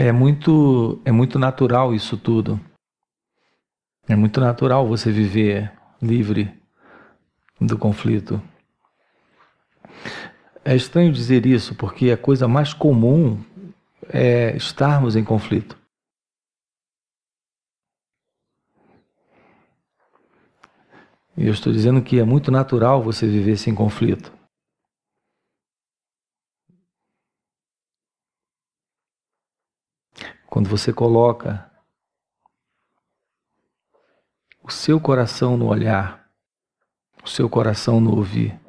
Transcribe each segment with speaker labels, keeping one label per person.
Speaker 1: é muito, é muito natural isso tudo. É muito natural você viver livre do conflito. É estranho dizer isso porque a coisa mais comum é estarmos em conflito. E eu estou dizendo que é muito natural você viver sem conflito. Quando você coloca o seu coração no olhar, o seu coração no ouvir,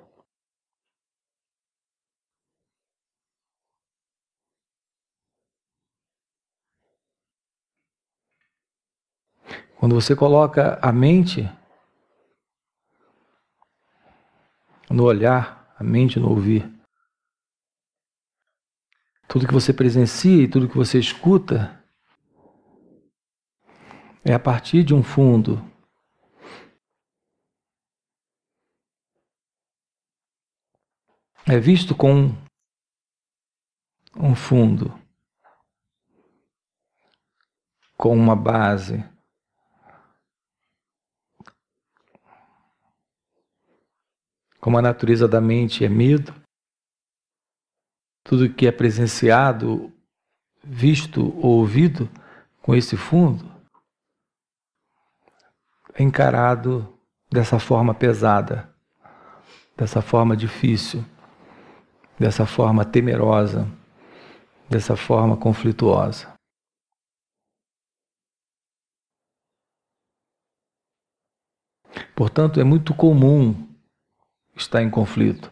Speaker 1: Quando você coloca a mente no olhar, a mente no ouvir, tudo que você presencia e tudo que você escuta é a partir de um fundo. É visto com um fundo, com uma base. Como a natureza da mente é medo, tudo que é presenciado, visto ou ouvido com esse fundo encarado dessa forma pesada, dessa forma difícil, dessa forma temerosa, dessa forma conflituosa. Portanto, é muito comum estar em conflito.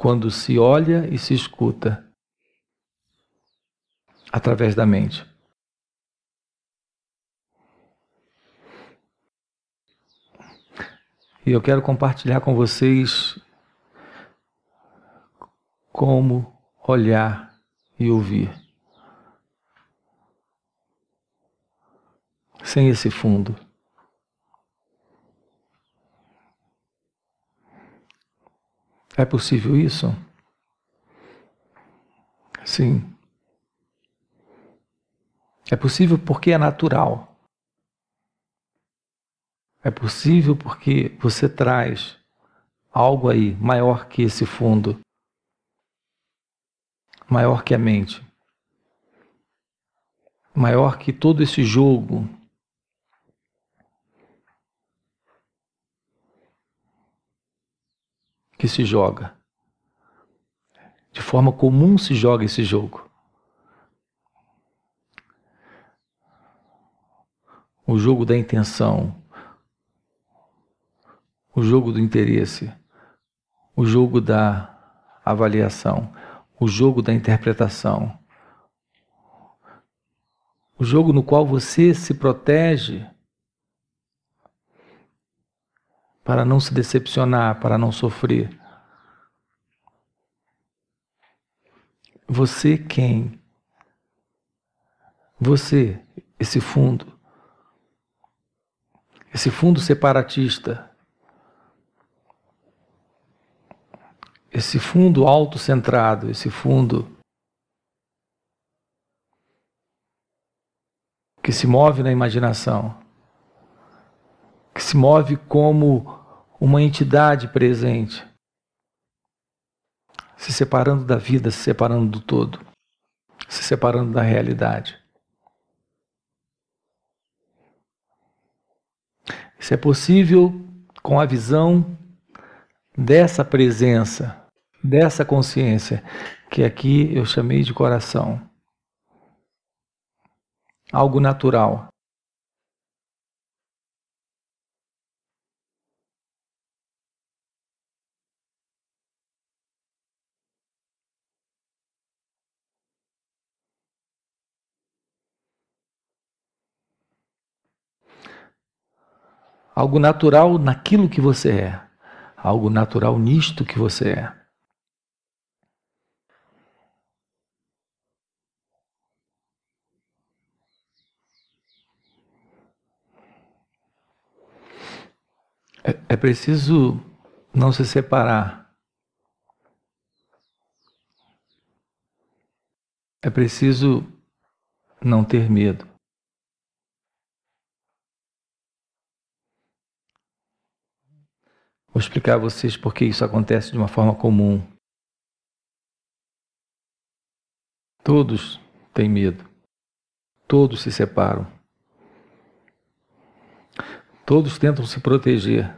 Speaker 1: quando se olha e se escuta através da mente. E eu quero compartilhar com vocês como olhar e ouvir. Sem esse fundo. É possível isso? Sim. É possível porque é natural. É possível porque você traz algo aí maior que esse fundo, maior que a mente, maior que todo esse jogo que se joga. De forma comum se joga esse jogo. O jogo da intenção, o jogo do interesse, o jogo da avaliação, o jogo da interpretação, o jogo no qual você se protege para não se decepcionar, para não sofrer. Você quem? Você, esse fundo. Esse fundo separatista. Esse fundo autocentrado, esse fundo que se move na imaginação, que se move como uma entidade presente, se separando da vida, se separando do todo, se separando da realidade. Isso é possível com a visão dessa presença, dessa consciência, que aqui eu chamei de coração. Algo natural. algo natural naquilo que você é, algo natural nisto que você é. É, é preciso não se separar É preciso não ter medo. Vou explicar a vocês por que isso acontece de uma forma comum. Todos têm medo. Todos se separam. Todos tentam se proteger.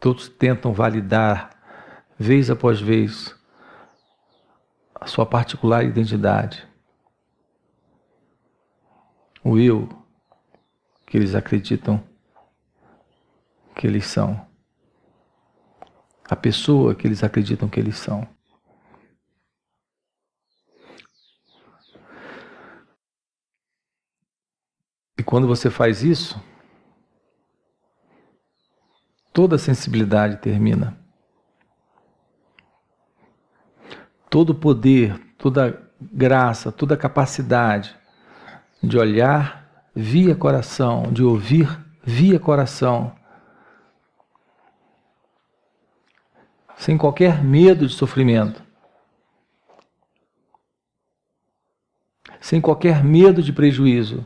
Speaker 1: Todos tentam validar, vez após vez, a sua particular identidade. O eu que eles acreditam que eles são. A pessoa que eles acreditam que eles são. E quando você faz isso, toda a sensibilidade termina. Todo poder, toda graça, toda a capacidade de olhar via coração, de ouvir via coração, sem qualquer medo de sofrimento, sem qualquer medo de prejuízo,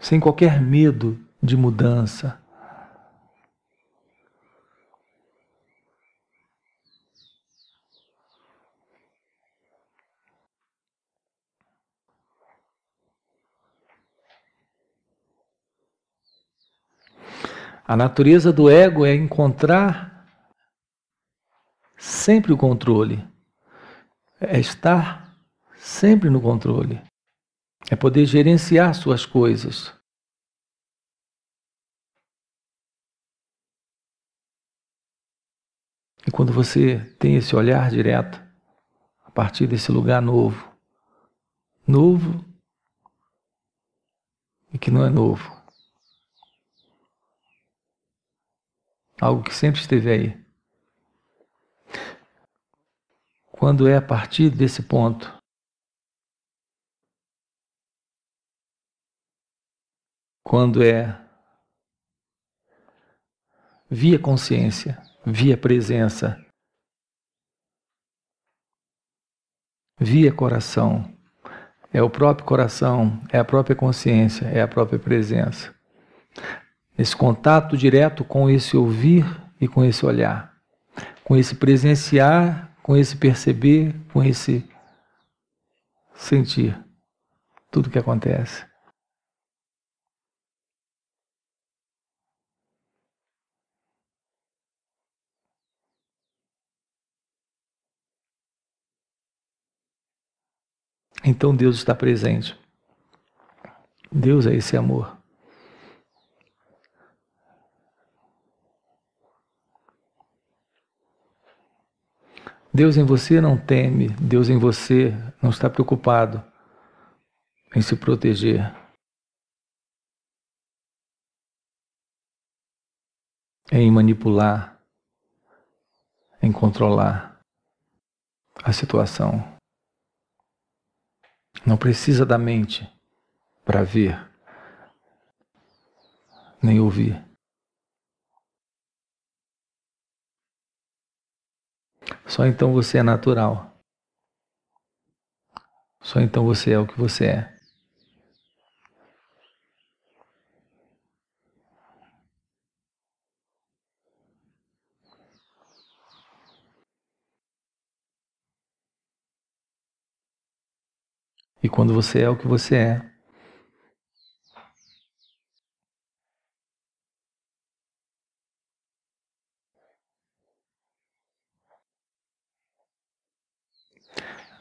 Speaker 1: sem qualquer medo de mudança. A natureza do ego é encontrar sempre o controle, é estar sempre no controle, é poder gerenciar suas coisas. E quando você tem esse olhar direto, a partir desse lugar novo, novo e que não é novo, algo que sempre esteve aí. Quando é a partir desse ponto quando é via consciência, via presença, via coração. É o próprio coração, é a própria consciência, é a própria presença esse contato direto com esse ouvir e com esse olhar, com esse presenciar, com esse perceber, com esse sentir tudo que acontece. Então Deus está presente. Deus é esse amor. Deus em você não teme, Deus em você não está preocupado em se proteger. Em manipular, em controlar a situação. Não precisa da mente para ver, nem ouvir. Só então você é natural. Só então você é o que você é. E quando você é o que você é,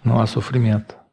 Speaker 1: não há sofrimento.